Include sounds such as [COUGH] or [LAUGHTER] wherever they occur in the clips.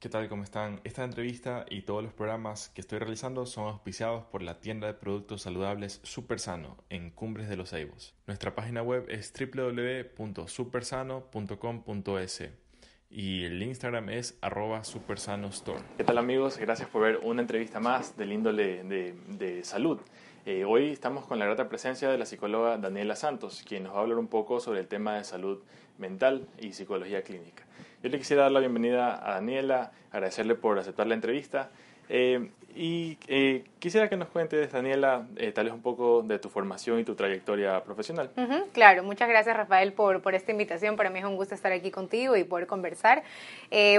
¿Qué tal? ¿Cómo están? Esta entrevista y todos los programas que estoy realizando son auspiciados por la tienda de productos saludables Supersano en Cumbres de los Ceibos. Nuestra página web es www.supersano.com.es y el Instagram es arroba supersanostore. ¿Qué tal amigos? Gracias por ver una entrevista más del índole de, salud. Eh, hoy estamos con la grata presencia de la psicóloga Daniela Santos, quien nos va a hablar un poco sobre el tema de salud mental y psicología clínica. Yo le quisiera dar la bienvenida a Daniela, agradecerle por aceptar la entrevista. Eh, y eh, quisiera que nos cuentes, Daniela, eh, tal vez un poco de tu formación y tu trayectoria profesional. claro, muchas gracias Rafael por, por, esta invitación. Para mí es un gusto estar aquí contigo y poder conversar.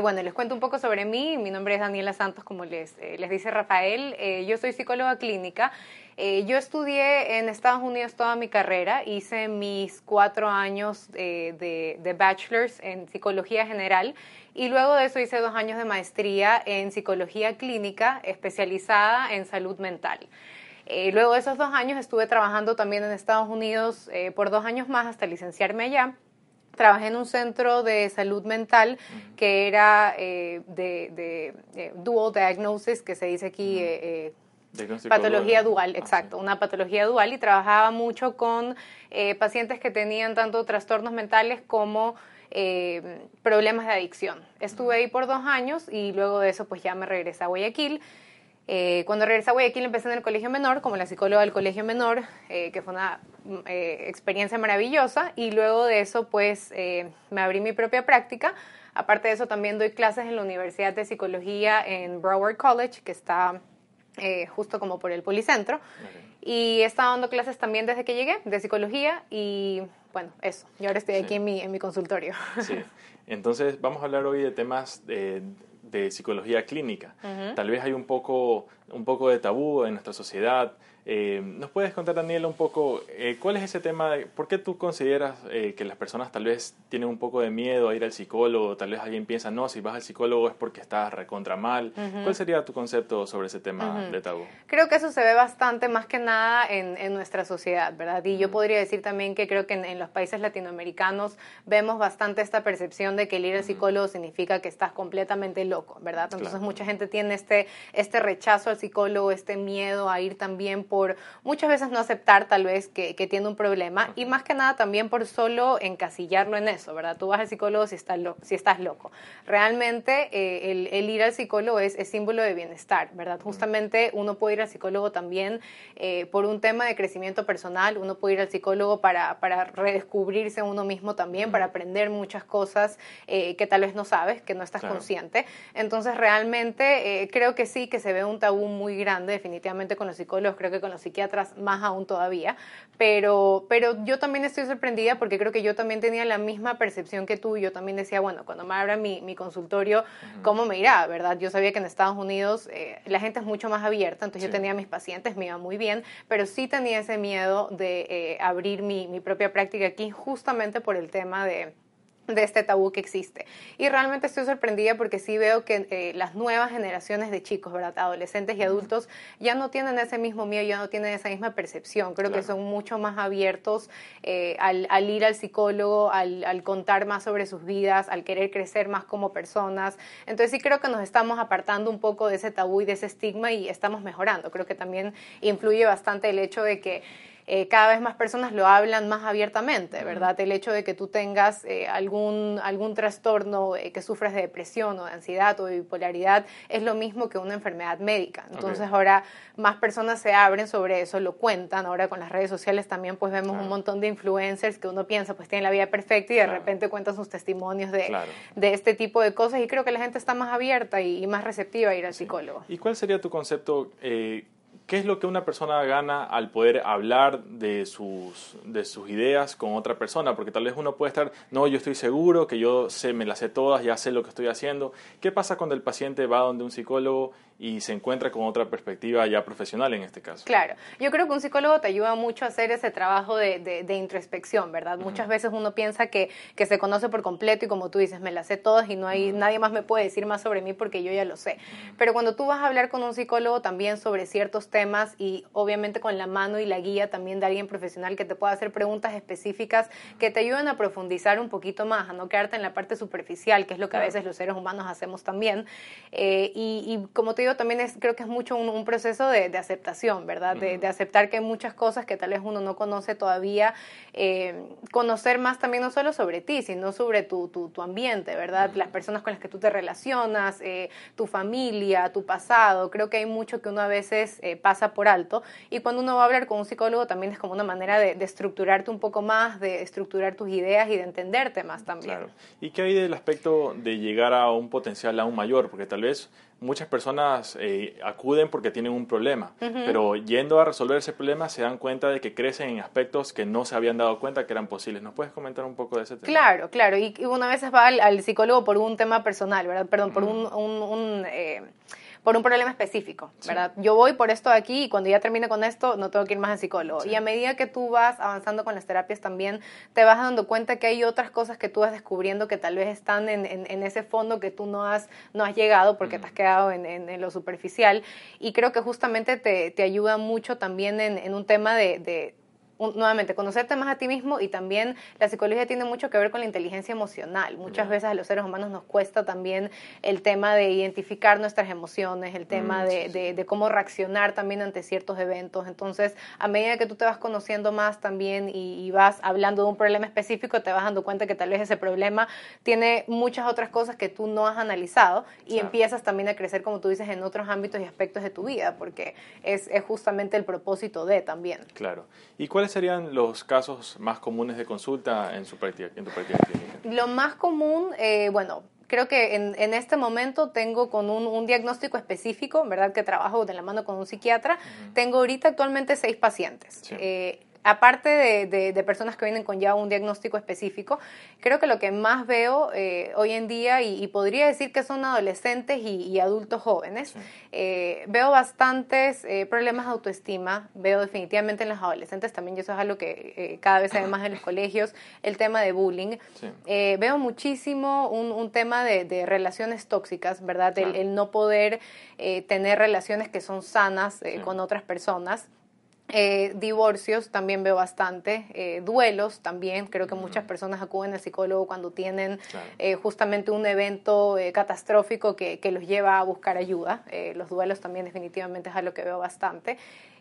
bueno, les cuento un poco sobre mí. Mi nombre es Daniela Santos, como les, les dice Rafael. yo soy psicóloga clínica. Eh, yo estudié en Estados Unidos toda mi carrera, hice mis cuatro años eh, de, de, bachelor's en psicología general y luego de eso hice dos años de maestría en psicología clínica especializada en salud mental. Eh, luego de esos dos años estuve trabajando también en Estados Unidos por dos años más hasta licenciarme allá. Trabajé en un centro de salud mental que era de, de, dual diagnosis, que se dice aquí, Patología dual, ah, exacto, una patología dual y trabajaba mucho con eh, pacientes que tenían tanto trastornos mentales como eh, problemas de adicción. Estuve ahí por dos años y luego de eso pues ya me regresé a Guayaquil. Eh, cuando regresé a Guayaquil empecé en el colegio menor como la psicóloga del colegio menor, que fue una experiencia maravillosa y luego de eso pues me abrí mi propia práctica. Aparte de eso también doy clases en la Universidad de Psicología en Broward College, que está eh, justo como por el policentro. Y he estado dando clases también desde que llegué, de psicología, y bueno, eso. Y ahora estoy aquí en, mi, en mi consultorio. Sí. Entonces, vamos a hablar hoy de temas de, de psicología clínica. Tal vez hay un poco, un poco de tabú en nuestra sociedad eh, ¿Nos puedes contar, Daniela, un poco eh, cuál es ese tema? De, ¿Por qué tú consideras eh, que las personas tal vez tienen un poco de miedo a ir al psicólogo? Tal vez alguien piensa, no, si vas al psicólogo es porque estás recontra mal. ¿Cuál sería tu concepto sobre ese tema de tabú? Creo que eso se ve bastante más que nada en, en nuestra sociedad, ¿verdad? Y yo podría decir también que creo que en, los países latinoamericanos vemos bastante esta percepción de que el ir al psicólogo significa que estás completamente loco, ¿verdad? Entonces mucha gente tiene este, este rechazo al psicólogo, este miedo a ir también por por muchas veces no aceptar tal vez que, tiene un problema y más que nada también por solo encasillarlo en eso, ¿verdad? Tú vas al psicólogo si estás, si estás loco. Realmente eh, el, ir al psicólogo es, símbolo de bienestar, ¿verdad? Justamente uno puede ir al psicólogo también eh, por un tema de crecimiento personal, uno puede ir al psicólogo para, para redescubrirse uno mismo también, para aprender muchas cosas eh, que tal vez no sabes, que no estás consciente. Entonces realmente creo que sí, que se ve un tabú muy grande definitivamente con los psicólogos, creo que con los psiquiatras más aún todavía, pero, pero yo también estoy sorprendida porque creo que yo también tenía la misma percepción que tú, yo también decía, bueno, cuando me abra mi, mi consultorio, ¿cómo me irá? ¿Verdad? Yo sabía que en Estados Unidos eh, la gente es mucho más abierta, entonces yo tenía mis pacientes, me iba muy bien, pero sí tenía ese miedo de eh, abrir mi, mi propia práctica aquí justamente por el tema de de este tabú que existe. Y realmente estoy sorprendida porque sí veo que eh, las nuevas generaciones de chicos, ¿verdad? adolescentes y adultos, ya no tienen ese mismo miedo, ya no tienen esa misma percepción. Creo que son mucho más abiertos eh, al, ir al psicólogo, al, al, contar más sobre sus vidas, al querer crecer más como personas. Entonces sí creo que nos estamos apartando un poco de ese tabú y de ese estigma y estamos mejorando. Creo que también influye bastante el hecho de que eh, cada vez más personas lo hablan más abiertamente, ¿verdad? El hecho de que tú tengas eh, algún, algún trastorno, eh, que sufres de depresión o de ansiedad o de bipolaridad, es lo mismo que una enfermedad médica. Entonces ahora más personas se abren sobre eso, lo cuentan. Ahora con las redes sociales también pues vemos un montón de influencers que uno piensa pues tienen la vida perfecta y de repente cuentan sus testimonios de, de, este tipo de cosas y creo que la gente está más abierta y, más receptiva a ir al psicólogo. ¿Y cuál sería tu concepto? ¿Qué es lo que una persona gana al poder hablar de sus, de sus ideas con otra persona? Porque tal vez uno puede estar, no, yo estoy seguro que yo sé, me las sé todas, ya sé lo que estoy haciendo. ¿Qué pasa cuando el paciente va donde un psicólogo y se encuentra con otra perspectiva ya profesional en este caso. Claro, yo creo que un psicólogo te ayuda mucho a hacer ese trabajo de, de, introspección, ¿verdad? Muchas veces uno piensa que, que, se conoce por completo y como tú dices, me las sé todas y no hay, nadie más me puede decir más sobre mí porque yo ya lo sé. Pero cuando tú vas a hablar con un psicólogo también sobre ciertos temas, y obviamente con la mano y la guía también de alguien profesional que te pueda hacer preguntas específicas que te ayuden a profundizar un poquito más, a no quedarte en la parte superficial, que es lo que a veces los seres humanos hacemos también. Eh, y, como te digo, también es, creo que es mucho un, proceso de, aceptación, ¿verdad? De, aceptar que hay muchas cosas que tal vez uno no conoce todavía, eh, conocer más también no solo sobre ti, sino sobre tu, tu, tu ambiente, ¿verdad? Las personas con las que tú te relacionas, eh, tu familia, tu pasado. Creo que hay mucho que uno a veces pasa por alto. Y cuando uno va a hablar con un psicólogo también es como una manera de, de estructurarte un poco más, de estructurar tus ideas y de entenderte más también. Claro. ¿Y qué hay del aspecto de llegar a un potencial aún mayor? Porque tal vez muchas personas eh, acuden porque tienen un problema, pero yendo a resolver ese problema se dan cuenta de que crecen en aspectos que no se habían dado cuenta que eran posibles. ¿Nos puedes comentar un poco de ese tema? Claro, claro. Y una vez va al, psicólogo por un tema personal, ¿verdad? Perdón, por un... un, eh, por un problema específico, ¿verdad? Yo voy por esto de aquí y cuando ya termine con esto no tengo que ir más al psicólogo. Y a medida que tú vas avanzando con las terapias también te vas dando cuenta que hay otras cosas que tú vas descubriendo que tal vez están en, en, ese fondo que tú no has, no has llegado porque te has quedado en, en, lo superficial. Y creo que justamente te, te ayuda mucho también en, un tema de nuevamente, conocerte más a ti mismo y también la psicología tiene mucho que ver con la inteligencia emocional. Muchas veces a los seres humanos nos cuesta también el tema de identificar nuestras emociones, el tema mm, de, de, cómo reaccionar también ante ciertos eventos. Entonces, a medida que tú te vas conociendo más también y, vas hablando de un problema específico, te vas dando cuenta que tal vez ese problema tiene muchas otras cosas que tú no has analizado y empiezas también a crecer, como tú dices, en otros ámbitos y aspectos de tu vida, porque es, es justamente el propósito de también. Claro. ¿Y cuál serían los casos más comunes de consulta en, su práctica, en tu práctica clínica? Lo más común, eh, bueno, creo que en, en, este momento tengo con un, un, diagnóstico específico, ¿verdad? Que trabajo de la mano con un psiquiatra. Tengo ahorita actualmente seis pacientes. Eh, aparte de, de, personas que vienen con ya un diagnóstico específico, creo que lo que más veo eh, hoy en día, y, podría decir que son adolescentes y, adultos jóvenes, eh, veo bastantes eh, problemas de autoestima, veo definitivamente en los adolescentes también, y eso es algo que cada vez se ve más en los colegios, el tema de bullying. veo muchísimo un, un tema de, de, relaciones tóxicas, ¿verdad? El, no poder tener relaciones que son sanas con otras personas. Eh, divorcios también veo bastante, eh, duelos también, creo que muchas personas acuden al psicólogo cuando tienen eh, justamente un evento catastrófico que, que, los lleva a buscar ayuda. los duelos también definitivamente es algo que veo bastante.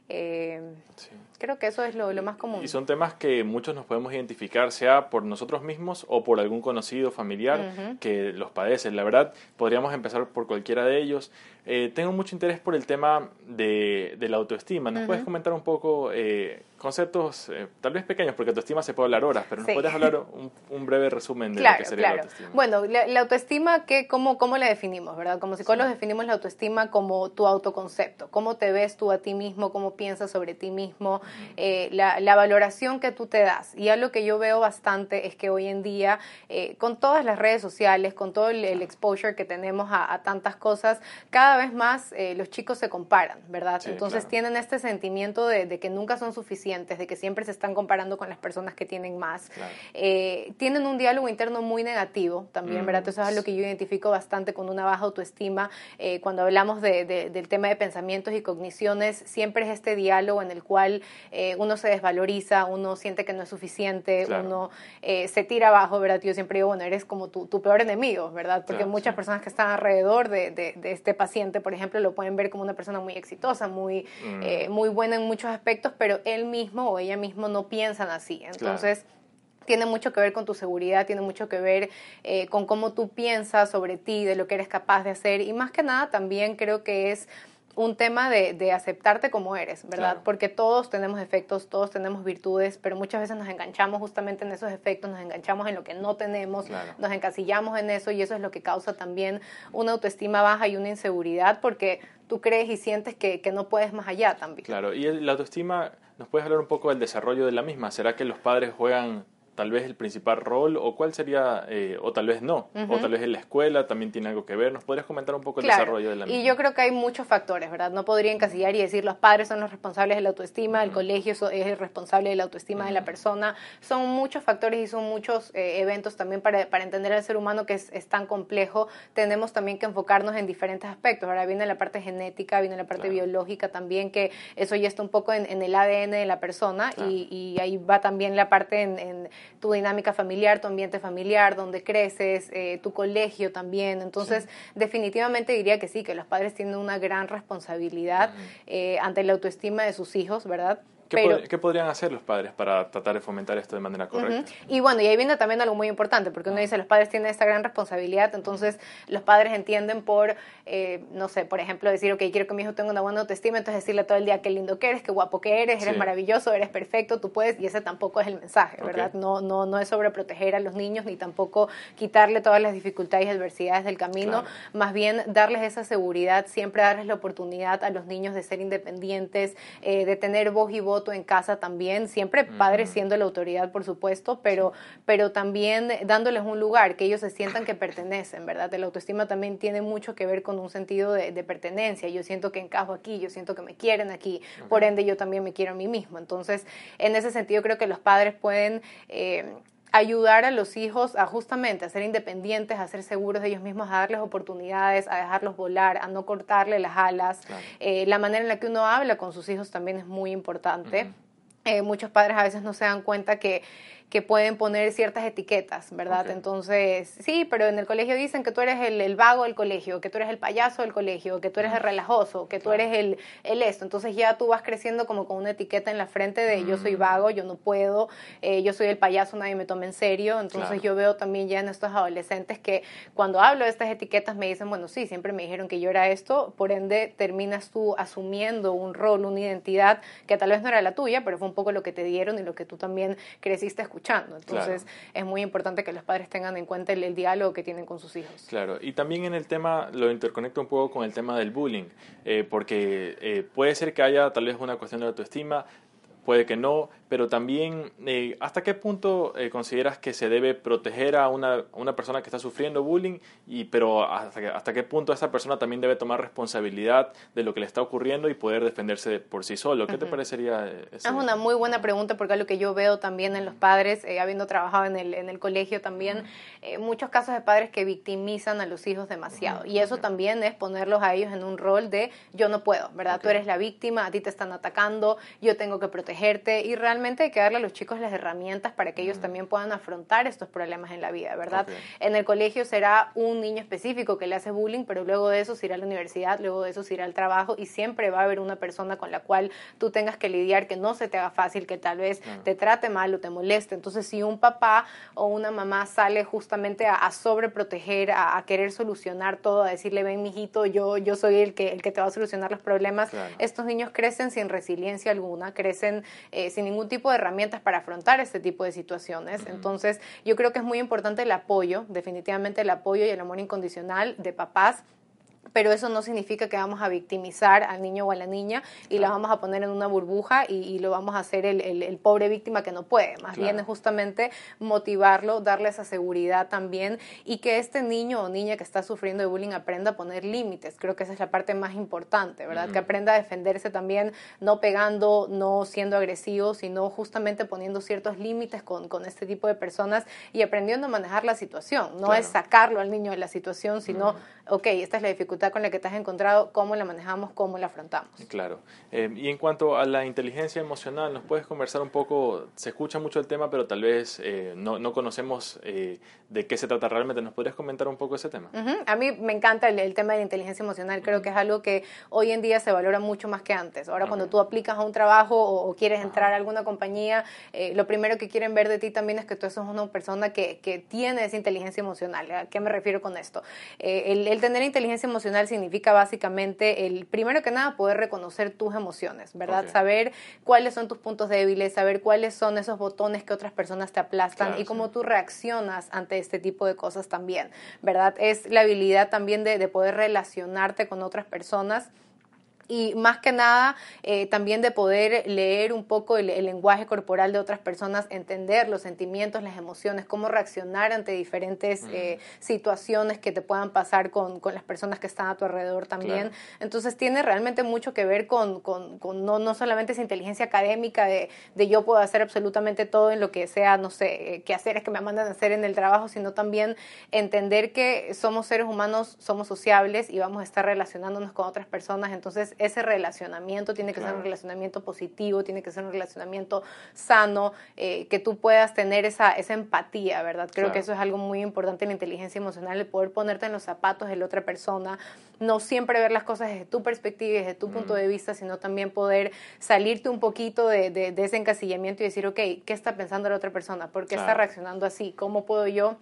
Creo que eso es lo, lo, más común. Y son temas que muchos nos podemos identificar, sea por nosotros mismos o por algún conocido familiar que los padece. La verdad, podríamos empezar por cualquiera de ellos. Eh, tengo mucho interés por el tema de, de la autoestima. ¿Nos puedes comentar un poco eh, conceptos eh, tal vez pequeños, porque autoestima se puede hablar horas, pero nos puedes hablar un, breve resumen de lo que sería la autoestima. Bueno, la, autoestima, ¿qué, cómo, ¿cómo la definimos? ¿verdad? Como psicólogos definimos la autoestima como tu autoconcepto, cómo te ves tú a ti mismo, cómo piensas sobre ti mismo, eh, la, la, valoración que tú te das. Y algo que yo veo bastante es que hoy en día, eh, con todas las redes sociales, con todo el, exposure que tenemos a, tantas cosas, cada vez más los chicos se comparan, ¿verdad? Entonces tienen este sentimiento de, de que nunca son suficientes de que siempre se están comparando con las personas que tienen más. Eh, tienen un diálogo interno muy negativo también, ¿verdad? Mm. Eso es algo que yo identifico bastante con una baja autoestima. Eh, cuando hablamos de, del tema de pensamientos y cogniciones, siempre es este diálogo en el cual eh, uno se desvaloriza, uno siente que no es suficiente, uno se tira abajo, ¿verdad? Yo siempre digo, bueno, eres como tu, tu peor enemigo, ¿verdad? Porque muchas personas que están alrededor de, de, este paciente, por ejemplo, lo pueden ver como una persona muy exitosa, muy, mm. muy buena en muchos aspectos, pero él mismo mismo o ella mismo no piensan así. Entonces, tiene mucho que ver con tu seguridad, tiene mucho que ver eh, con cómo tú piensas sobre ti, de lo que eres capaz de hacer y más que nada también creo que es un tema de, de aceptarte como eres, ¿verdad? Porque todos tenemos efectos, todos tenemos virtudes, pero muchas veces nos enganchamos justamente en esos efectos, nos enganchamos en lo que no tenemos, nos encasillamos en eso y eso es lo que causa también una autoestima baja y una inseguridad porque tú crees y sientes que, que no puedes más allá también. Claro, y la autoestima ¿Nos puedes hablar un poco del desarrollo de la misma? ¿Será que los padres juegan tal vez el principal rol o cuál sería, eh, o tal vez no, o tal vez en la escuela también tiene algo que ver. ¿Nos podrías comentar un poco el desarrollo de la misma? Y yo creo que hay muchos factores, ¿verdad? No podría encasillar y decir los padres son los responsables de la autoestima, el colegio es el responsable de la autoestima de la persona. Son muchos factores y son muchos eh, eventos también para, para, entender al ser humano que es, tan complejo. Tenemos también que enfocarnos en diferentes aspectos. Ahora viene la parte genética, viene la parte biológica también, que eso ya está un poco en, el ADN de la persona y, ahí va también la parte en, tu dinámica familiar, tu ambiente familiar, donde creces, eh, tu colegio también. Entonces, definitivamente diría que sí, que los padres tienen una gran responsabilidad eh, ante la autoestima de sus hijos, ¿verdad? ¿Qué, podrían hacer los padres para tratar de fomentar esto de manera correcta? Y bueno, y ahí viene también algo muy importante, porque uno ah. dice, los padres tienen esta gran responsabilidad, entonces los padres entienden por, eh, no sé, por ejemplo, decir, ok, quiero que mi hijo tenga una buena autoestima, entonces decirle todo el día qué lindo que eres, qué guapo que eres, eres maravilloso, eres perfecto, tú puedes, y ese tampoco es el mensaje, ¿verdad? No, no, no es sobre proteger a los niños, ni tampoco quitarle todas las dificultades y adversidades del camino, más bien darles esa seguridad, siempre darles la oportunidad a los niños de ser independientes, eh, de tener voz y voz en casa también, siempre padres siendo la autoridad, por supuesto, pero, pero también dándoles un lugar, que ellos se sientan que pertenecen, ¿verdad? La autoestima también tiene mucho que ver con un sentido de, pertenencia. Yo siento que encajo aquí, yo siento que me quieren aquí, por ende yo también me quiero a mí mismo. Entonces, en ese sentido creo que los padres pueden... Eh, ayudar a los hijos a justamente a ser independientes, a ser seguros de ellos mismos, a darles oportunidades, a dejarlos volar, a no cortarle las alas. Eh, la manera en la que uno habla con sus hijos también es muy importante. Eh, muchos padres a veces no se dan cuenta que que pueden poner ciertas etiquetas, ¿verdad? Entonces, sí, pero en el colegio dicen que tú eres el, vago del colegio, que tú eres el payaso del colegio, que tú eres el relajoso, que tú eres el, el, esto. Entonces ya tú vas creciendo como con una etiqueta en la frente de yo soy mm. vago, yo no puedo, eh, yo soy el payaso, nadie me toma en serio. Entonces yo veo también ya en estos adolescentes que cuando hablo de estas etiquetas me dicen, bueno, sí, siempre me dijeron que yo era esto, por ende terminas tú asumiendo un rol, una identidad que tal vez no era la tuya, pero fue un poco lo que te dieron y lo que tú también creciste escuchando entonces es muy importante que los padres tengan en cuenta el, diálogo que tienen con sus hijos. Claro, y también en el tema, lo interconecto un poco con el tema del bullying, eh, porque eh, puede ser que haya tal vez una cuestión de autoestima, puede que no, pero también eh, hasta qué punto eh, consideras que se debe proteger a una, una, persona que está sufriendo bullying, y, pero hasta, hasta qué punto esa persona también debe tomar responsabilidad de lo que le está ocurriendo y poder defenderse por sí solo. ¿Qué te parecería? Es una muy buena pregunta porque es lo que yo veo también en los padres, eh, habiendo trabajado en el, en el colegio también, muchos casos de padres que victimizan a los hijos demasiado. Y eso también es ponerlos a ellos en un rol de yo no puedo, ¿verdad? Tú eres la víctima, a ti te están atacando, yo tengo que proteger y realmente hay que darle a los chicos las herramientas para que ellos también puedan afrontar estos problemas en la vida, ¿verdad? En el colegio será un niño específico que le hace bullying, pero luego de eso se irá a la universidad, luego de eso se irá al trabajo y siempre va a haber una persona con la cual tú tengas que lidiar que no se te haga fácil, que tal vez te trate mal o te moleste. Entonces, si un papá o una mamá sale justamente a, sobreproteger, a, querer solucionar todo, a decirle, ven, mijito, yo, yo soy el que, el que te va a solucionar los problemas, estos niños crecen sin resiliencia alguna, crecen eh, sin ningún tipo de herramientas para afrontar este tipo de situaciones. Entonces, yo creo que es muy importante el apoyo, definitivamente el apoyo y el amor incondicional de papás pero eso no significa que vamos a victimizar al niño o a la niña y la vamos a poner en una burbuja y, lo vamos a hacer el, el, pobre víctima que no puede. Más bien es justamente motivarlo, darle esa seguridad también y que este niño o niña que está sufriendo de bullying aprenda a poner límites. Creo que esa es la parte más importante, ¿verdad? Que aprenda a defenderse también, no pegando, no siendo agresivo, sino justamente poniendo ciertos límites con, con este tipo de personas y aprendiendo a manejar la situación. No es sacarlo al niño de la situación, sino, ok, esta es la dificultad con la que te has encontrado, cómo la manejamos, cómo la afrontamos. Claro. Eh, y en cuanto a la inteligencia emocional, ¿nos puedes conversar un poco? Se escucha mucho el tema, pero tal vez eh, no, no, conocemos eh, de qué se trata realmente. ¿Nos podrías comentar un poco ese tema? A mí me encanta el, tema de la inteligencia emocional. Creo que es algo que hoy en día se valora mucho más que antes. Ahora, cuando tú aplicas a un trabajo o, quieres entrar a alguna compañía, lo primero que quieren ver de ti también es que tú sos una persona que, que tiene esa inteligencia emocional. ¿A qué me refiero con esto? el, el tener inteligencia emocional significa básicamente el, primero que nada, poder reconocer tus emociones, ¿verdad? Saber cuáles son tus puntos débiles, saber cuáles son esos botones que otras personas te aplastan y cómo tú reaccionas ante este tipo de cosas también, ¿verdad? Es la habilidad también de, de poder relacionarte con otras personas y más que nada eh, también de poder leer un poco el, lenguaje corporal de otras personas, entender los sentimientos, las emociones, cómo reaccionar ante diferentes mm. eh, situaciones que te puedan pasar con, con, las personas que están a tu alrededor también. Entonces tiene realmente mucho que ver con, con, con, no, no solamente esa inteligencia académica de, de, yo puedo hacer absolutamente todo en lo que sea, no sé, eh, qué hacer es que me mandan a hacer en el trabajo, sino también entender que somos seres humanos, somos sociables y vamos a estar relacionándonos con otras personas. Entonces ese relacionamiento tiene que ser un relacionamiento positivo, tiene que ser un relacionamiento sano, eh, que tú puedas tener esa, esa empatía, ¿verdad? Creo que eso es algo muy importante en la inteligencia emocional, el poder ponerte en los zapatos de la otra persona, no siempre ver las cosas desde tu perspectiva y desde tu punto de vista, sino también poder salirte un poquito de, de, ese encasillamiento y decir, ok, ¿qué está pensando la otra persona? ¿Por qué está reaccionando así? ¿Cómo puedo yo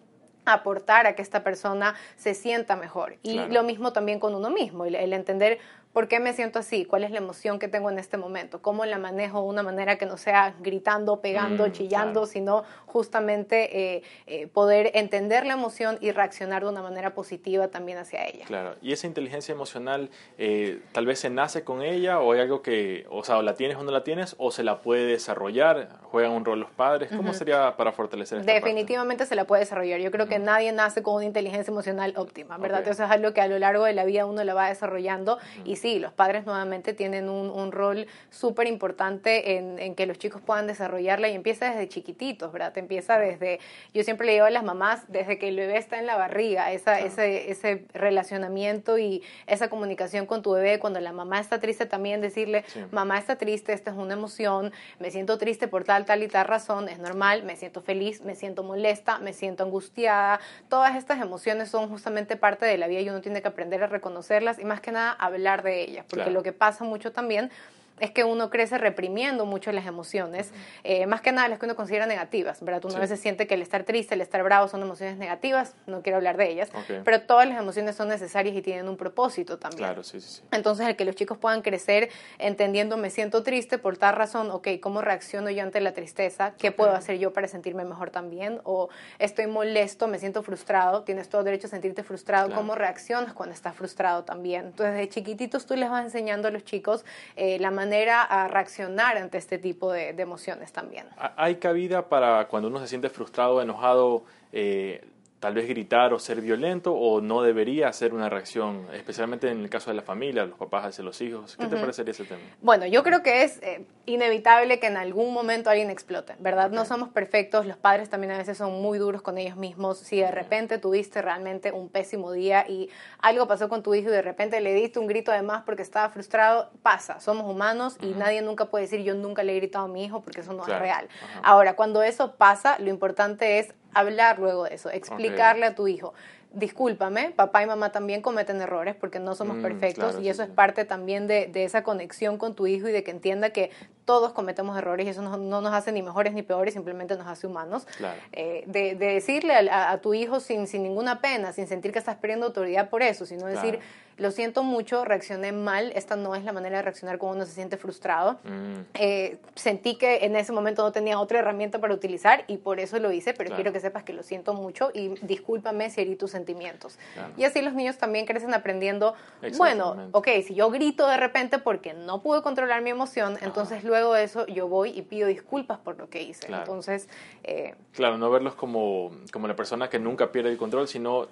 aportar a que esta persona se sienta mejor. Y lo mismo también con uno mismo, el, entender ¿Por qué me siento así? ¿Cuál es la emoción que tengo en este momento? ¿Cómo la manejo de una manera que no sea gritando, pegando, mm, chillando, sino justamente eh, eh, poder entender la emoción y reaccionar de una manera positiva también hacia ella? Claro, y esa inteligencia emocional eh, tal vez se nace con ella o hay algo que, o sea, o la tienes o no la tienes o se la puede desarrollar, juegan un rol los padres, ¿cómo sería para fortalecer esta Definitivamente se la puede desarrollar. Yo creo que nadie nace con una inteligencia emocional óptima, ¿verdad? Eso es algo que a lo largo de la vida uno la va desarrollando y sí, los padres nuevamente tienen un, un rol súper importante en, en, que los chicos puedan desarrollarla y empieza desde chiquititos, ¿verdad? Te empieza desde, yo siempre le digo a las mamás, desde que el bebé está en la barriga, esa, ese, ese relacionamiento y esa comunicación con tu bebé, cuando la mamá está triste también decirle, mamá está triste, esta es una emoción, me siento triste por tal, tal y tal razón, es normal, me siento feliz, me siento molesta, me siento angustiada, todas estas emociones son justamente parte de la vida y uno tiene que aprender a reconocerlas y más que nada hablar de ellas, porque lo que pasa mucho también es que uno crece reprimiendo mucho las emociones, eh, más que nada las que uno considera negativas, ¿verdad? Uno a veces siente que el estar triste, el estar bravo son emociones negativas, no quiero hablar de ellas, pero todas las emociones son necesarias y tienen un propósito también. Claro, sí, sí, sí. Entonces, el que los chicos puedan crecer entendiendo, me siento triste por tal razón, ok, ¿cómo reacciono yo ante la tristeza? ¿Qué puedo hacer yo para sentirme mejor también? O estoy molesto, me siento frustrado, tienes todo derecho a sentirte frustrado, ¿cómo reaccionas cuando estás frustrado también? Entonces, de chiquititos tú les vas enseñando a los chicos eh, la manera manera a reaccionar ante este tipo de, emociones también. ¿Hay cabida para cuando uno se siente frustrado, enojado, eh, tal vez gritar o ser violento o no debería hacer una reacción, especialmente en el caso de la familia, los papás hacia los hijos. ¿Qué te parecería ese tema? Bueno, yo creo que es eh, inevitable que en algún momento alguien explote, ¿verdad? No somos perfectos, los padres también a veces son muy duros con ellos mismos. Si de repente tuviste realmente un pésimo día y algo pasó con tu hijo y de repente le diste un grito de más porque estaba frustrado, pasa, somos humanos y nadie nunca puede decir yo nunca le he gritado a mi hijo porque eso no es real. Ahora, cuando eso pasa, lo importante es hablar luego de eso, explicarle a tu hijo, discúlpame, papá y mamá también cometen errores porque no somos mm, perfectos y eso es parte también de, esa conexión con tu hijo y de que entienda que todos cometemos errores y eso no, nos hace ni mejores ni peores, simplemente nos hace humanos. Eh, de, decirle a, tu hijo sin, sin ninguna pena, sin sentir que estás perdiendo autoridad por eso, sino decir, lo siento mucho, reaccioné mal, esta no es la manera de reaccionar cuando uno se siente frustrado. Mm. Eh, sentí que en ese momento no tenía otra herramienta para utilizar y por eso lo hice, pero quiero que sepas que lo siento mucho y discúlpame si herí tus sentimientos. Y así los niños también crecen aprendiendo, bueno, ok, si yo grito de repente porque no pude controlar mi emoción, entonces luego de eso yo voy y pido disculpas por lo que hice. Entonces... Eh, claro, no verlos como, como la persona que nunca pierde el control, sino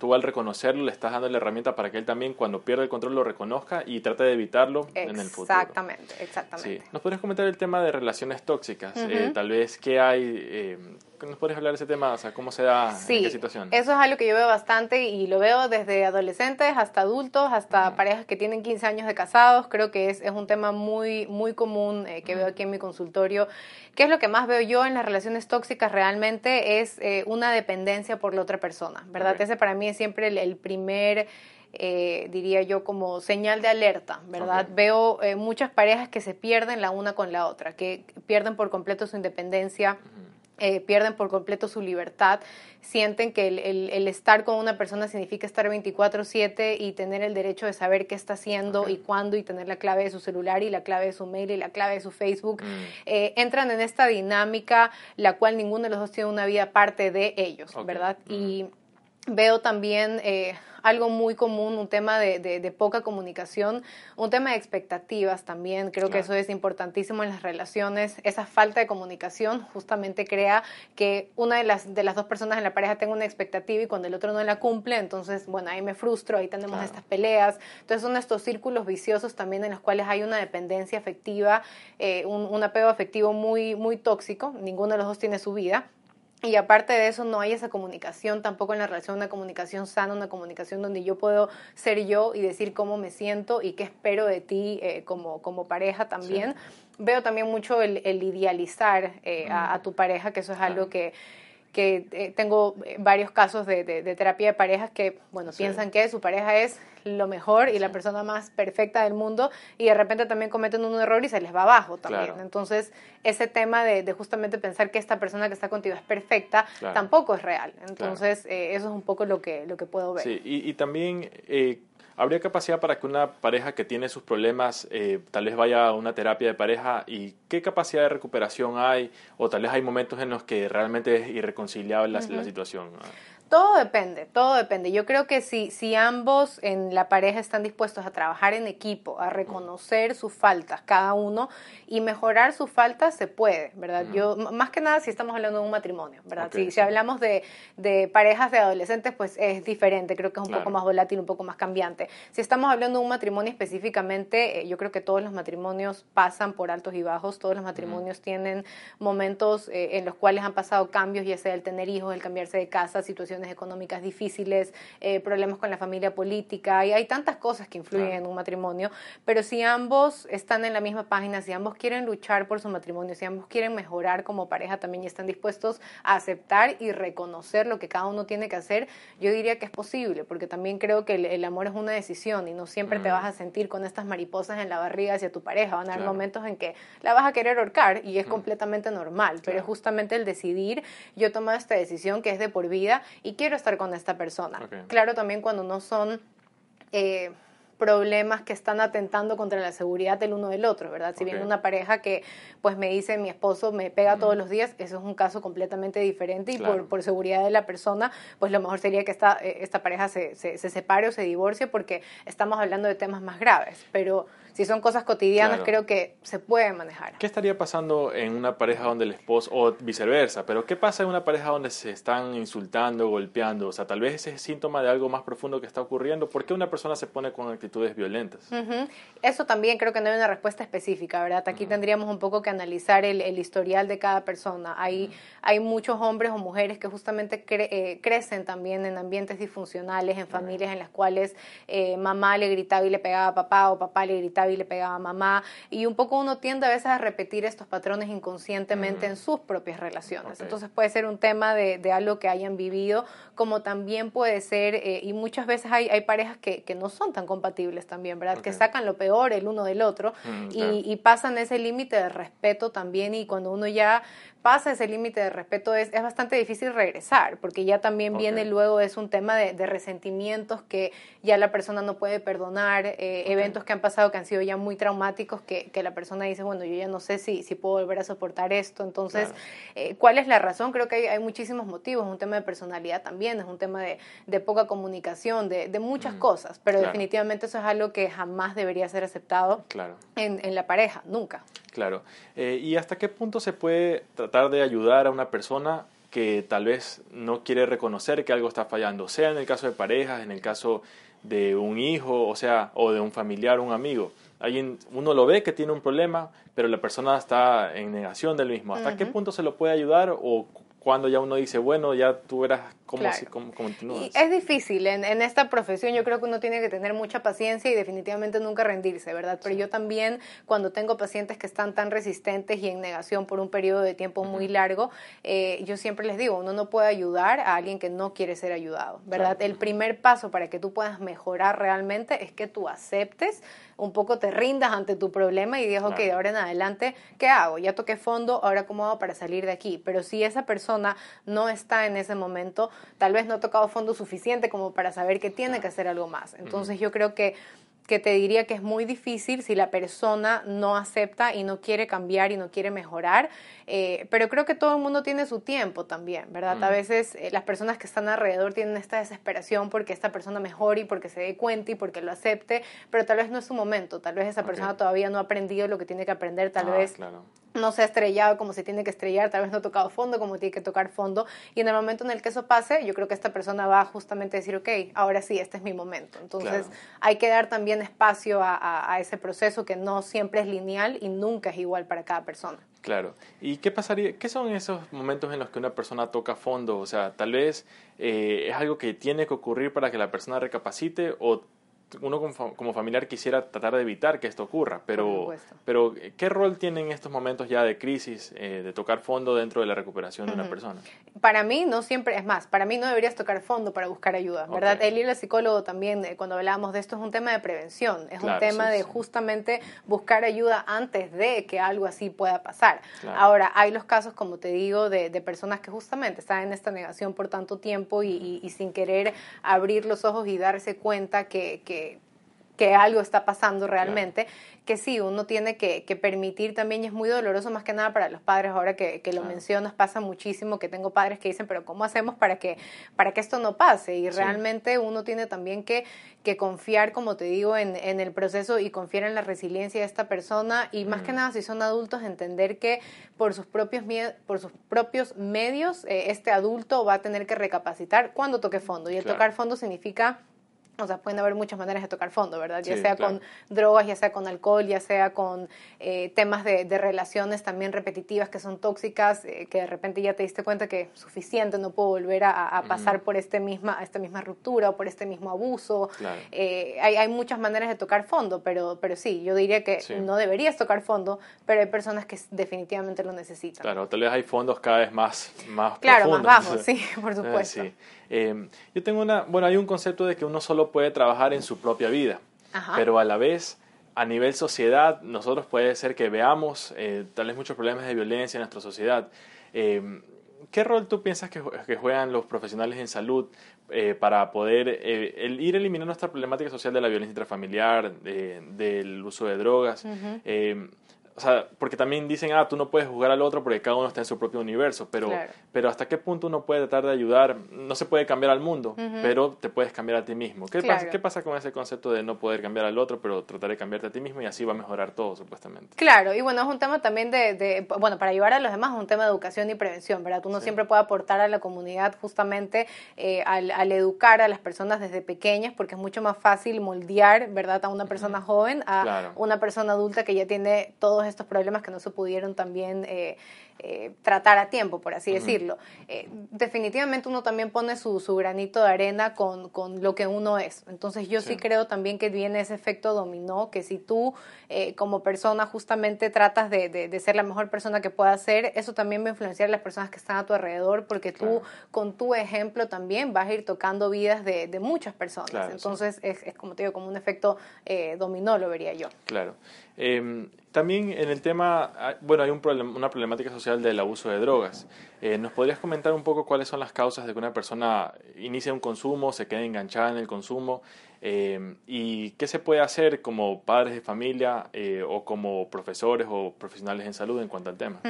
tú al reconocerlo le estás dando la herramienta para que él también cuando pierda el control lo reconozca y trate de evitarlo en el futuro. Exactamente, exactamente. ¿Nos podrías comentar el tema de relaciones tóxicas? Eh, tal vez qué hay, eh, ¿nos podrías hablar de ese tema? O sea, ¿cómo se da? ¿En qué situación? Eso es algo que yo veo bastante y lo veo desde adolescentes hasta adultos, hasta parejas que tienen 15 años de casados. Creo que es, es un tema muy, muy común eh, que veo aquí en mi consultorio. ¿Qué es lo que más veo yo en las relaciones tóxicas realmente? Es una dependencia por la otra persona, ¿verdad? Ese para mí siempre el, primer... Eh, diría yo, como señal de alerta, ¿verdad? Veo eh, muchas parejas que se pierden la una con la otra, que pierden por completo su independencia. Eh, pierden por completo su libertad, sienten que el, estar con una persona significa estar 24/7 y tener el derecho de saber qué está haciendo y cuándo y tener la clave de su celular y la clave de su mail y la clave de su Facebook. Mm. entran en esta dinámica la cual ninguno de los dos tiene una vida aparte de ellos, ¿verdad? Y veo también eh, algo muy común, un tema de, de, poca comunicación, un tema de expectativas también. Creo que eso es importantísimo en las relaciones. Esa falta de comunicación justamente crea que una de las, de las dos personas en la pareja tenga una expectativa y cuando el otro no la cumple, entonces, bueno, ahí me frustro, ahí tenemos estas peleas. Entonces son estos círculos viciosos también en los cuales hay una dependencia afectiva, eh, un, un apego afectivo muy, muy tóxico. Ninguno de los dos tiene su vida y aparte de eso, no hay esa comunicación tampoco en la relación, una comunicación sana, una comunicación donde yo puedo ser yo y decir cómo me siento y qué espero de ti eh, como, como pareja también. Veo también mucho el, idealizar eh, a, tu pareja, que eso es algo que que eh, tengo varios casos de, de, terapia de parejas que, bueno, piensan que su pareja es lo mejor y la persona más perfecta del mundo y de repente también cometen un error y se les va abajo también. Entonces, ese tema de, justamente pensar que esta persona que está contigo es perfecta tampoco es real. Entonces, eh, eso es un poco lo que, lo que puedo ver. Sí, y, y también... Eh, ¿Habría capacidad para que una pareja que tiene sus problemas eh, tal vez vaya a una terapia de pareja y qué capacidad de recuperación hay? O tal vez hay momentos en los que realmente es irreconciliable la, la situación. Todo depende, todo depende. Yo creo que si, si ambos en la pareja están dispuestos a trabajar en equipo, a reconocer sus faltas cada uno y mejorar sus faltas, se puede, ¿verdad? Yo, más que nada si estamos hablando de un matrimonio, ¿verdad? si, si, hablamos de, de, parejas de adolescentes, pues es diferente, creo que es un poco más volátil, un poco más cambiante. Si estamos hablando de un matrimonio específicamente, eh, yo creo que todos los matrimonios pasan por altos y bajos, todos los matrimonios tienen momentos eh, en los cuales han pasado cambios, ya sea el tener hijos, el cambiarse de casa, situaciones económicas difíciles, eh, problemas con la familia política, y hay tantas cosas que influyen en un matrimonio, pero si ambos están en la misma página, si ambos quieren luchar por su matrimonio, si ambos quieren mejorar como pareja también y están dispuestos a aceptar y reconocer lo que cada uno tiene que hacer, yo diría que es posible, porque también creo que el, amor es una decisión y no siempre te vas a sentir con estas mariposas en la barriga hacia tu pareja, van a haber momentos en que la vas a querer ahorcar y es completamente normal, pero es justamente el decidir, yo he tomado esta decisión que es de por vida y y quiero estar con esta persona. Claro, también cuando no son... Eh, problemas que están atentando contra la seguridad del uno del otro, ¿verdad? Si viene una pareja que pues me dice mi esposo me pega todos los días, eso es un caso completamente diferente y por, por, seguridad de la persona, pues lo mejor sería que esta, eh, esta pareja se, se, se separe o se divorcie porque estamos hablando de temas más graves, pero si son cosas cotidianas, creo que se puede manejar. ¿Qué estaría pasando en una pareja donde el esposo, o viceversa, pero qué pasa en una pareja donde se están insultando, golpeando? O sea, tal vez ese es síntoma de algo más profundo que está ocurriendo. ¿Por qué una persona se pone con actitudes violentas? Eso también creo que no hay una respuesta específica, ¿verdad? Aquí tendríamos un poco que analizar el, historial de cada persona. Hay, hay muchos hombres o mujeres que justamente eh, crecen también en ambientes disfuncionales, en familias en las cuales eh, mamá le gritaba y le pegaba a papá o papá le gritaba y le pegaba a mamá. Y un poco uno tiende a veces a repetir estos patrones inconscientemente en sus propias relaciones. Entonces puede ser un tema de, de, algo que hayan vivido, como también puede ser, eh, y muchas veces hay, hay parejas que, que, no son tan compatibles también, ¿verdad? Que sacan lo peor el uno del otro y, y pasan ese límite de respeto también y cuando uno ya pasa ese límite de respeto es, es bastante difícil regresar, porque ya también viene luego, es un tema de, de, resentimientos que ya la persona no puede perdonar, eh, eventos que han pasado que han sido ya muy traumáticos, que, que, la persona dice, bueno, yo ya no sé si, si puedo volver a soportar esto, entonces, eh, ¿cuál es la razón? Creo que hay, hay, muchísimos motivos, es un tema de personalidad también, es un tema de, de poca comunicación, de, de muchas cosas, pero definitivamente eso es algo que jamás debería ser aceptado claro. en, en la pareja, nunca. Claro. Eh, ¿Y hasta qué punto se puede tratar de ayudar a una persona que tal vez no quiere reconocer que algo está fallando? Sea en el caso de parejas, en el caso de un hijo, o sea, o de un familiar, un amigo. Alguien, uno lo ve que tiene un problema, pero la persona está en negación del mismo. ¿Hasta qué punto se lo puede ayudar o cuando ya uno dice, bueno, ya tú verás cómo, cómo, continúas. es difícil, en, en, esta profesión yo creo que uno tiene que tener mucha paciencia y definitivamente nunca rendirse, ¿verdad? Pero yo también, cuando tengo pacientes que están tan resistentes y en negación por un periodo de tiempo muy largo, eh, yo siempre les digo, uno no puede ayudar a alguien que no quiere ser ayudado, ¿verdad? El primer paso para que tú puedas mejorar realmente es que tú aceptes un poco te rindas ante tu problema y digas, ok, de ahora en adelante, ¿qué hago? Ya toqué fondo, ahora cómo hago para salir de aquí. Pero si esa persona no está en ese momento, tal vez no ha tocado fondo suficiente como para saber que tiene que hacer algo más. Entonces yo creo que que te diría que es muy difícil si la persona no acepta y no quiere cambiar y no quiere mejorar, eh, pero creo que todo el mundo tiene su tiempo también, ¿verdad? A mm. veces eh, las personas que están alrededor tienen esta desesperación porque esta persona mejore y porque se dé cuenta y porque lo acepte, pero tal vez no es su momento, tal vez esa persona todavía no ha aprendido lo que tiene que aprender, tal ah, vez no se ha estrellado como se tiene que estrellar, tal vez no ha tocado fondo como tiene que tocar fondo. Y en el momento en el que eso pase, yo creo que esta persona va justamente a decir, ok, ahora sí, este es mi momento. Entonces hay que dar también espacio a, ese proceso que no siempre es lineal y nunca es igual para cada persona. Claro. ¿Y qué pasaría? ¿Qué son esos momentos en los que una persona toca fondo? O sea, tal vez eh, es algo que tiene que ocurrir para que la persona recapacite o uno como, familiar quisiera tratar de evitar que esto ocurra, pero, pero ¿qué rol tienen estos momentos ya de crisis, eh, de tocar fondo dentro de la recuperación de una persona? Para mí no siempre, es más, para mí no deberías tocar fondo para buscar ayuda, ¿verdad? El ir al psicólogo también, eh, cuando hablábamos de esto, es un tema de prevención, es un tema de justamente buscar ayuda antes de que algo así pueda pasar. Ahora, hay los casos, como te digo, de, personas que justamente están en esta negación por tanto tiempo y, sin querer abrir los ojos y darse cuenta que que algo está pasando realmente, que sí, uno tiene que, permitir también, y es muy doloroso más que nada para los padres, ahora que, lo mencionas, pasa muchísimo que tengo padres que dicen, pero ¿cómo hacemos para que, para que esto no pase? Y realmente uno tiene también que, que confiar, como te digo, en, en, el proceso y confiar en la resiliencia de esta persona y más que nada si son adultos, entender que por sus propios, por sus propios medios eh, este adulto va a tener que recapacitar cuando toque fondo. Y el tocar fondo significa o sea, pueden haber muchas maneras de tocar fondo, ¿verdad? Ya sea con drogas, ya sea con alcohol, ya sea con eh, temas de, relaciones también repetitivas que son tóxicas, eh, que de repente ya te diste cuenta que suficiente, no puedo volver a, pasar por este misma, esta misma ruptura o por este mismo abuso. Eh, hay, hay, muchas maneras de tocar fondo, pero, pero sí, yo diría que no deberías tocar fondo, pero hay personas que definitivamente lo necesitan. Claro, tal vez hay fondos cada vez más, más Claro, más bajos, sí, [LAUGHS] por [LAUGHS] supuesto. sí. Em, yo tengo una, bueno, hay un concepto de que uno solo puede trabajar en su propia vida, pero a la vez, a nivel sociedad, nosotros puede ser que veamos eh, tal vez muchos problemas de violencia en nuestra sociedad. Em, ¿Qué rol tú piensas que, juegan los profesionales en salud eh, para poder eh, ir eliminando nuestra problemática social de la violencia intrafamiliar, del uso de drogas? O sea, porque también dicen, ah, tú no puedes jugar al otro porque cada uno está en su propio universo, pero, pero hasta qué punto uno puede tratar de ayudar, no se puede cambiar al mundo, pero te puedes cambiar a ti mismo. ¿Qué, pasa, ¿Qué pasa con ese concepto de no poder cambiar al otro, pero tratar de cambiarte a ti mismo y así va a mejorar todo, supuestamente? Claro, y bueno, es un tema también de, de bueno, para ayudar a los demás es un tema de educación y prevención, ¿verdad? Uno siempre puede aportar a la comunidad justamente eh, al, al, educar a las personas desde pequeñas, porque es mucho más fácil moldear, ¿verdad?, a una persona joven a una persona adulta que ya tiene todos estos problemas que no se pudieron también eh, eh, tratar a tiempo, por así decirlo. Eh, definitivamente uno también pone su, su granito de arena con, con, lo que uno es. Entonces yo sí. creo también que viene ese efecto dominó, que si tú eh, como persona justamente tratas de, de, ser la mejor persona que puedas ser, eso también va a influenciar a las personas que están a tu alrededor, porque tú con tu ejemplo también vas a ir tocando vidas de, de muchas personas. Entonces es, es, como te digo, como un efecto dominó, lo vería yo. Claro. Em, también en el tema, ah, bueno, hay un una problemática social del abuso de drogas. Eh, ¿Nos podrías comentar un poco cuáles son las causas de que una persona inicie un consumo, se quede enganchada en el consumo eh, y qué se puede hacer como padres de familia eh, o como profesores o profesionales en salud en cuanto al tema?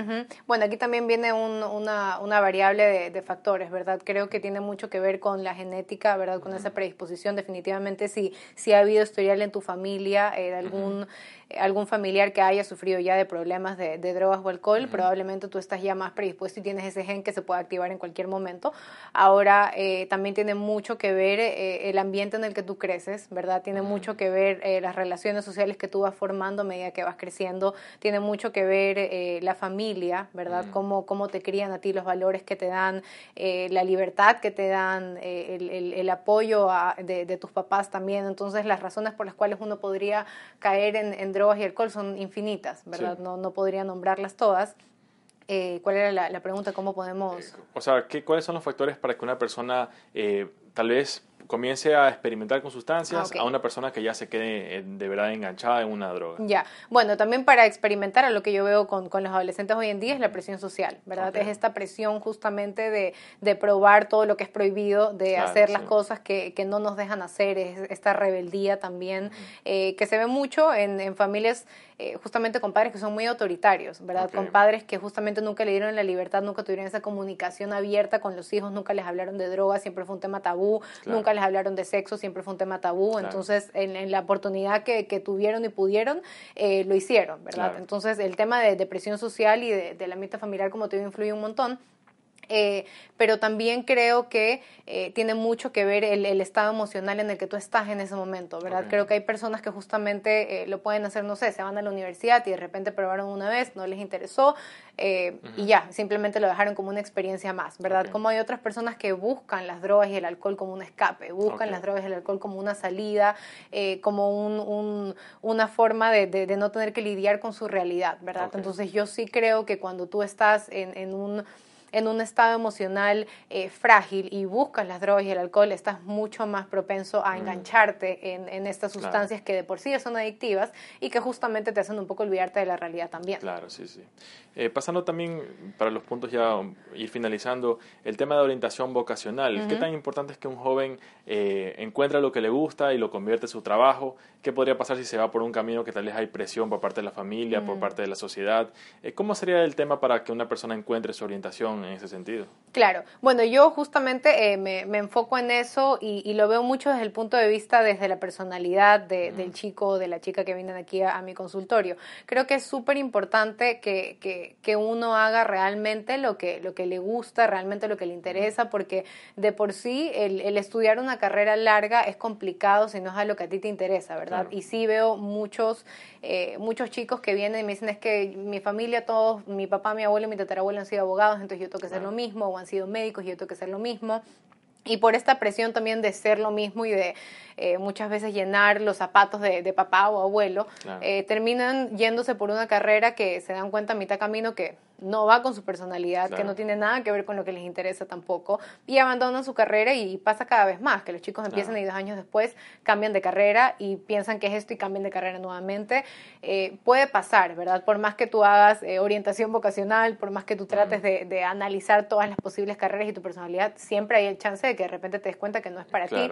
Bueno, aquí también viene una, una, variable de, factores, ¿verdad? Creo que tiene mucho que ver con la genética, ¿verdad? Con esa predisposición. Definitivamente, si, si ha habido historial en tu familia de algún algún familiar que haya sufrido ya de problemas de, drogas o alcohol, probablemente tú estás ya más predispuesto y tienes ese gen que se puede activar en cualquier momento. Ahora, eh, también tiene mucho que ver eh, el ambiente en el que tú creces, ¿verdad? Tiene mucho que ver eh, las relaciones sociales que tú vas formando a medida que vas creciendo, tiene mucho que ver la familia, ¿verdad? Cómo, cómo te crían a ti los valores que te dan, la libertad que te dan, el, el, apoyo de, de, tus papás también. Entonces, las razones por las cuales uno podría caer en, en drogas y alcohol son infinitas, ¿verdad? No, no podría nombrarlas todas. Eh, ¿Cuál era la, pregunta? ¿Cómo podemos...? O sea, ¿qué, ¿cuáles son los factores para que una persona eh, tal vez comience a experimentar con sustancias ah, a una persona que ya se quede eh, de verdad enganchada en una droga. Ya, bueno, también para experimentar a lo que yo veo con, con los adolescentes hoy en día es la presión social, ¿verdad? Es esta presión justamente de, de, probar todo lo que es prohibido, de hacer las cosas que, que, no nos dejan hacer, es esta rebeldía también, eh, que se ve mucho en, en familias eh, justamente con padres que son muy autoritarios, ¿verdad? Con padres que justamente nunca le dieron la libertad, nunca tuvieron esa comunicación abierta con los hijos, nunca les hablaron de drogas, siempre fue un tema tabú, nunca les hablaron de sexo, siempre fue un tema tabú. Entonces, en, la oportunidad que, tuvieron y pudieron, eh, lo hicieron, ¿verdad? Entonces, el tema de depresión social y de, la ambiente familiar, como te digo, influye un montón. Eh, pero también creo que eh, tiene mucho que ver el, estado emocional en el que tú estás en ese momento, ¿verdad? Creo que hay personas que justamente eh, lo pueden hacer, no sé, se van a la universidad y de repente probaron una vez, no les interesó y ya, simplemente lo dejaron como una experiencia más, ¿verdad? Como hay otras personas que buscan las drogas y el alcohol como un escape, buscan las drogas y el alcohol como una salida, como un, una forma de, de, no tener que lidiar con su realidad, ¿verdad? Entonces yo sí creo que cuando tú estás en, en un en un estado emocional eh, frágil y buscas las drogas y el alcohol, estás mucho más propenso a mm. engancharte en, en estas sustancias que de por sí son adictivas y que justamente te hacen un poco olvidarte de la realidad también. Claro, sí, sí. Eh, pasando también para los puntos ya ir finalizando, el tema de orientación vocacional. ¿Qué tan importante es que un joven eh, encuentre lo que le gusta y lo convierte en su trabajo? ¿Qué podría pasar si se va por un camino que tal vez hay presión por parte de la familia, por parte de la sociedad? ¿Cómo sería el tema para que una persona encuentre su orientación en ese sentido. Claro, bueno, yo justamente eh, me, enfoco en eso y, lo veo mucho desde el punto de vista, desde la personalidad del chico o de la chica que vienen aquí a, mi consultorio. Creo que es súper importante que, que, uno haga realmente lo que, lo que le gusta, realmente lo que le interesa, porque de por sí el, estudiar una carrera larga es complicado si no es a lo que a ti te interesa, ¿verdad? Y sí veo muchos, eh, muchos chicos que vienen y me dicen es que mi familia, todos, mi papá, mi abuelo y mi tatarabuelo han sido abogados, entonces yo tengo que ser lo mismo, o han sido médicos y yo tengo que ser lo mismo. Y por esta presión también de ser lo mismo y de eh, muchas veces llenar los zapatos de, papá o abuelo, eh, terminan yéndose por una carrera que se dan cuenta a mitad camino que no va con su personalidad, que no tiene nada que ver con lo que les interesa tampoco, y abandonan su carrera y pasa cada vez más, que los chicos empiezan y dos años después cambian de carrera y piensan que es esto y cambian de carrera nuevamente. Eh, puede pasar, ¿verdad? Por más que tú hagas eh, orientación vocacional, por más que tú trates de, de, analizar todas las posibles carreras y tu personalidad, siempre hay el chance de que de repente te des cuenta que no es para ti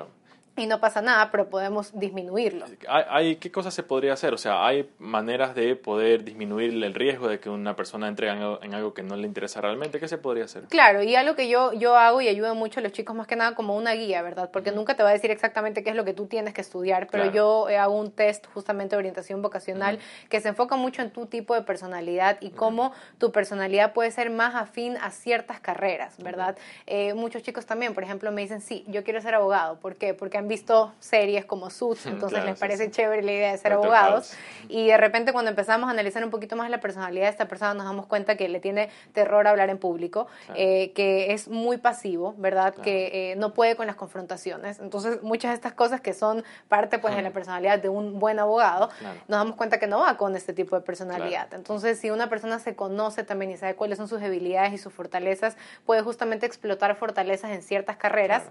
y no pasa nada, pero podemos disminuirlo. ¿Hay, ¿Qué cosas se podría hacer? O sea, ¿hay maneras de poder disminuir el riesgo de que una persona entre en algo, que no le interesa realmente? ¿Qué se podría hacer? Claro, y algo que yo, yo hago y ayudo mucho a los chicos más que nada como una guía, ¿verdad? Porque nunca te va a decir exactamente qué es lo que tú tienes que estudiar, pero yo hago un test justamente de orientación vocacional que se enfoca mucho en tu tipo de personalidad y cómo tu personalidad puede ser más afín a ciertas carreras, ¿verdad? Eh, muchos chicos también, por ejemplo, me dicen, sí, yo quiero ser abogado. ¿Por qué? Porque han visto series como Suits, [LAUGHS] entonces les parece chévere la idea de ser abogados. Y de repente cuando empezamos a analizar un poquito más la personalidad de esta persona, nos damos cuenta que le tiene terror a hablar en público, eh, que es muy pasivo, ¿verdad? Que eh, no puede con las confrontaciones. Entonces, muchas de estas cosas que son parte pues de la [LAUGHS] personalidad de un buen abogado, nos damos cuenta que no va con este tipo de personalidad. Entonces, si una persona se conoce también y sabe cuáles son sus debilidades y sus fortalezas, puede justamente explotar fortalezas en ciertas carreras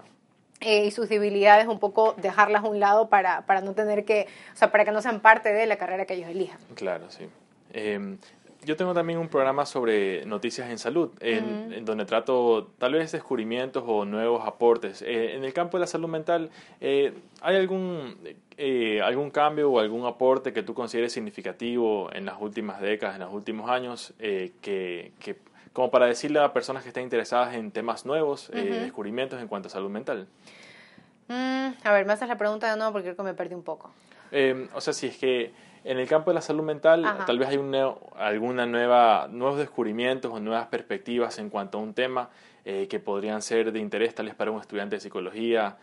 eh, y sus debilidades un poco dejarlas a un lado para, para no tener que, o sea, para que no sean parte de la carrera que ellos elijan. Claro, sí. Em, yo tengo también un programa sobre noticias en salud, en, donde trato tal vez descubrimientos o nuevos aportes. Eh, en el campo de la salud mental, eh, ¿hay algún, algún cambio o algún aporte que tú consideres significativo en las últimas décadas, en los últimos años, que, que como para decirle a personas que estén interesadas en temas nuevos, eh, descubrimientos en cuanto a salud mental? Mm, a ver, me haces la pregunta de nuevo porque creo que me perdí un poco. Eh, o sea, si es que en el campo de la salud mental tal vez hay un alguna nueva, nuevos descubrimientos o nuevas perspectivas en cuanto a un tema eh, que podrían ser de interés tal vez para un estudiante de psicología,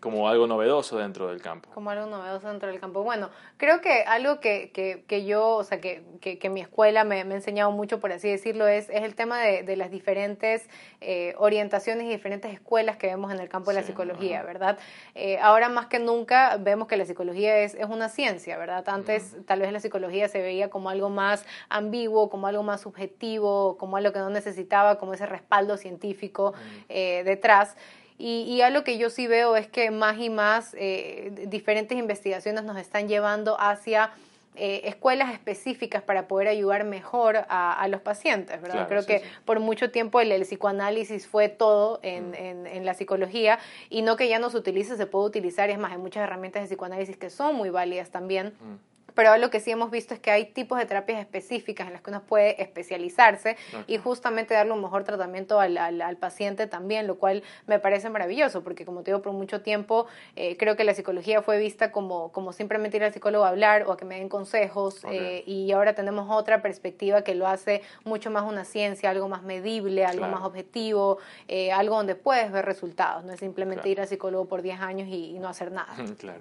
como algo novedoso dentro del campo. Como algo novedoso dentro del campo. Bueno, creo que algo que, que, que yo, o sea, que, que, mi escuela me, me, ha enseñado mucho, por así decirlo, es, es el tema de, de las diferentes eh, orientaciones y diferentes escuelas que vemos en el campo de la psicología, ¿verdad? Eh, ahora más que nunca vemos que la psicología es, es una ciencia, ¿verdad? Antes tal vez la psicología se veía como algo más ambiguo, como algo más subjetivo, como algo que no necesitaba, como ese respaldo científico eh, detrás. Y, y algo que yo sí veo es que más y más eh, diferentes investigaciones nos están llevando hacia eh, escuelas específicas para poder ayudar mejor a, los pacientes, ¿verdad? Creo que por mucho tiempo el, psicoanálisis fue todo en, mm. en, la psicología y no que ya no se utilice, se puede utilizar, es más, hay muchas herramientas de psicoanálisis que son muy válidas también. Mm pero lo que sí hemos visto es que hay tipos de terapias específicas en las que uno puede especializarse y justamente darle un mejor tratamiento al, al, paciente también, lo cual me parece maravilloso, porque como te digo, por mucho tiempo eh, creo que la psicología fue vista como, como simplemente ir al psicólogo a hablar o a que me den consejos eh, y ahora tenemos otra perspectiva que lo hace mucho más una ciencia, algo más medible, algo más objetivo, eh, algo donde puedes ver resultados, no es simplemente ir al psicólogo por 10 años y, y, no hacer nada. [LAUGHS] Claro.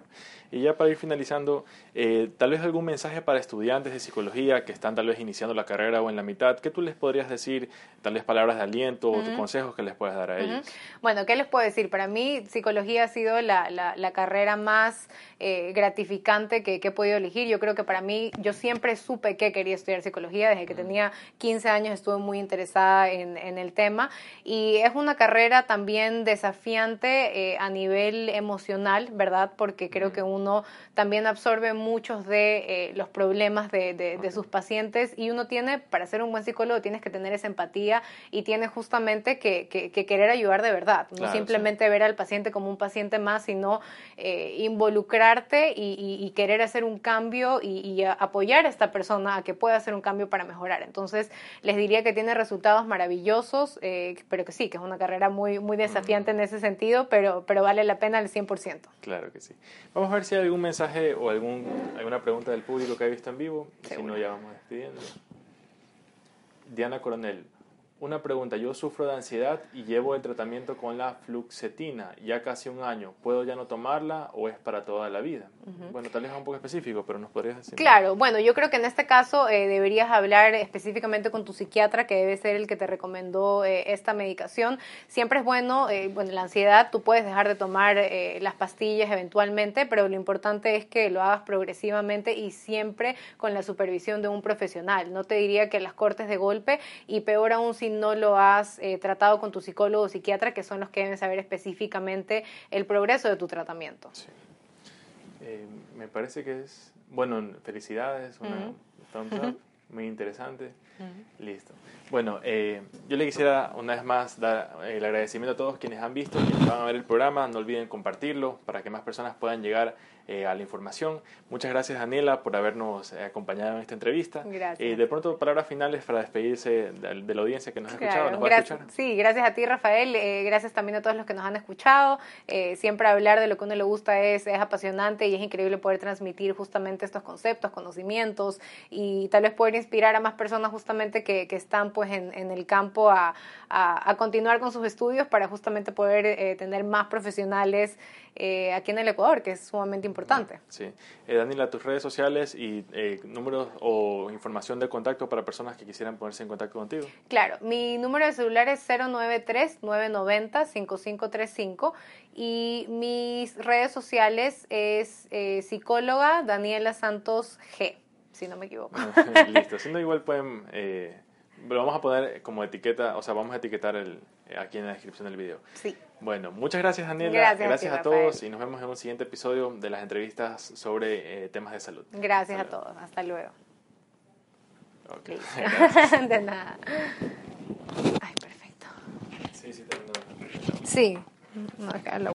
Y ya para ir finalizando, tal vez algún mensaje para estudiantes de psicología que están tal vez iniciando la carrera o en la mitad? ¿Qué tú les podrías decir, tal vez palabras de aliento o consejos que les puedas dar a ellos? Bueno, ¿qué les puedo decir? Para mí, psicología ha sido la, la, carrera más eh, gratificante que, he podido elegir. Yo creo que para mí, yo siempre supe que quería estudiar psicología. Desde que tenía 15 años estuve muy interesada en, en, el tema. Y es una carrera también desafiante eh, a nivel emocional, ¿verdad? Porque creo que uno también absorbe muchos de eh, los problemas de, de, sus pacientes y uno tiene, para ser un buen psicólogo, tienes que tener esa empatía y tienes justamente que, que, querer ayudar de verdad, no simplemente ver al paciente como un paciente más, sino eh, involucrarte y, querer hacer un cambio y, apoyar a esta persona a que pueda hacer un cambio para mejorar. Entonces, les diría que tiene resultados maravillosos, eh, pero que sí, que es una carrera muy, muy desafiante en ese sentido, pero, pero vale la pena al 100%. Claro que sí. Vamos a ver si hay algún mensaje o algún, alguna pregunta del público que ha visto en vivo. Si no, ya vamos despidiendo. Diana Coronel, una pregunta, yo sufro de ansiedad y llevo el tratamiento con la fluxetina ya casi un año. ¿Puedo ya no tomarla o es para toda la vida? Bueno, tal vez es un poco específico, pero nos podrías decir. Claro, bueno, yo creo que en este caso eh, deberías hablar específicamente con tu psiquiatra, que debe ser el que te recomendó eh, esta medicación. Siempre es bueno, eh, bueno, la ansiedad, tú puedes dejar de tomar las pastillas eventualmente, pero lo importante es que lo hagas progresivamente y siempre con la supervisión de un profesional. No te diría que las cortes de golpe y peor aún si no lo has eh, tratado con tu psicólogo o psiquiatra, que son los que deben saber específicamente el progreso de tu tratamiento. Sí. Eh, me parece que es, bueno, felicidades, una thumbs up, muy interesante. Listo. Bueno, eh, yo le quisiera una vez más dar el agradecimiento a todos quienes han visto, quienes van a ver el programa. No olviden compartirlo para que más personas puedan llegar eh, a la información. Muchas gracias, Daniela, por habernos eh, acompañado en esta entrevista. Gracias. Eh, de pronto, palabras finales para despedirse de, la audiencia que nos ha escuchado. ¿Nos va a escuchar? Sí, gracias a ti, Rafael. gracias también a todos los que nos han escuchado. siempre hablar de lo que uno le gusta es, es apasionante y es increíble poder transmitir justamente estos conceptos, conocimientos y tal vez poder inspirar a más personas justamente que, que están pues en, en el campo a, a, a, continuar con sus estudios para justamente poder tener más profesionales eh, aquí en el Ecuador, que es sumamente importante. Sí. Eh, Daniela, tus redes sociales y eh, números o información de contacto para personas que quisieran ponerse en contacto contigo. Claro, mi número de celular es 093-990-5535 y mis redes sociales es eh, psicóloga Daniela Santos G, si no me equivoco. [LAUGHS] Listo, si no igual pueden... lo vamos a poner como etiqueta, o sea, vamos a etiquetar el, aquí en la descripción del video. Sí. Bueno, muchas gracias Daniela, gracias, a, todos y nos vemos en un siguiente episodio de las entrevistas sobre eh, temas de salud. Gracias a todos, hasta luego. Okay. [LAUGHS] [LAUGHS] de nada. Ay, perfecto. Sí, sí, terminó. Sí, no, acá lo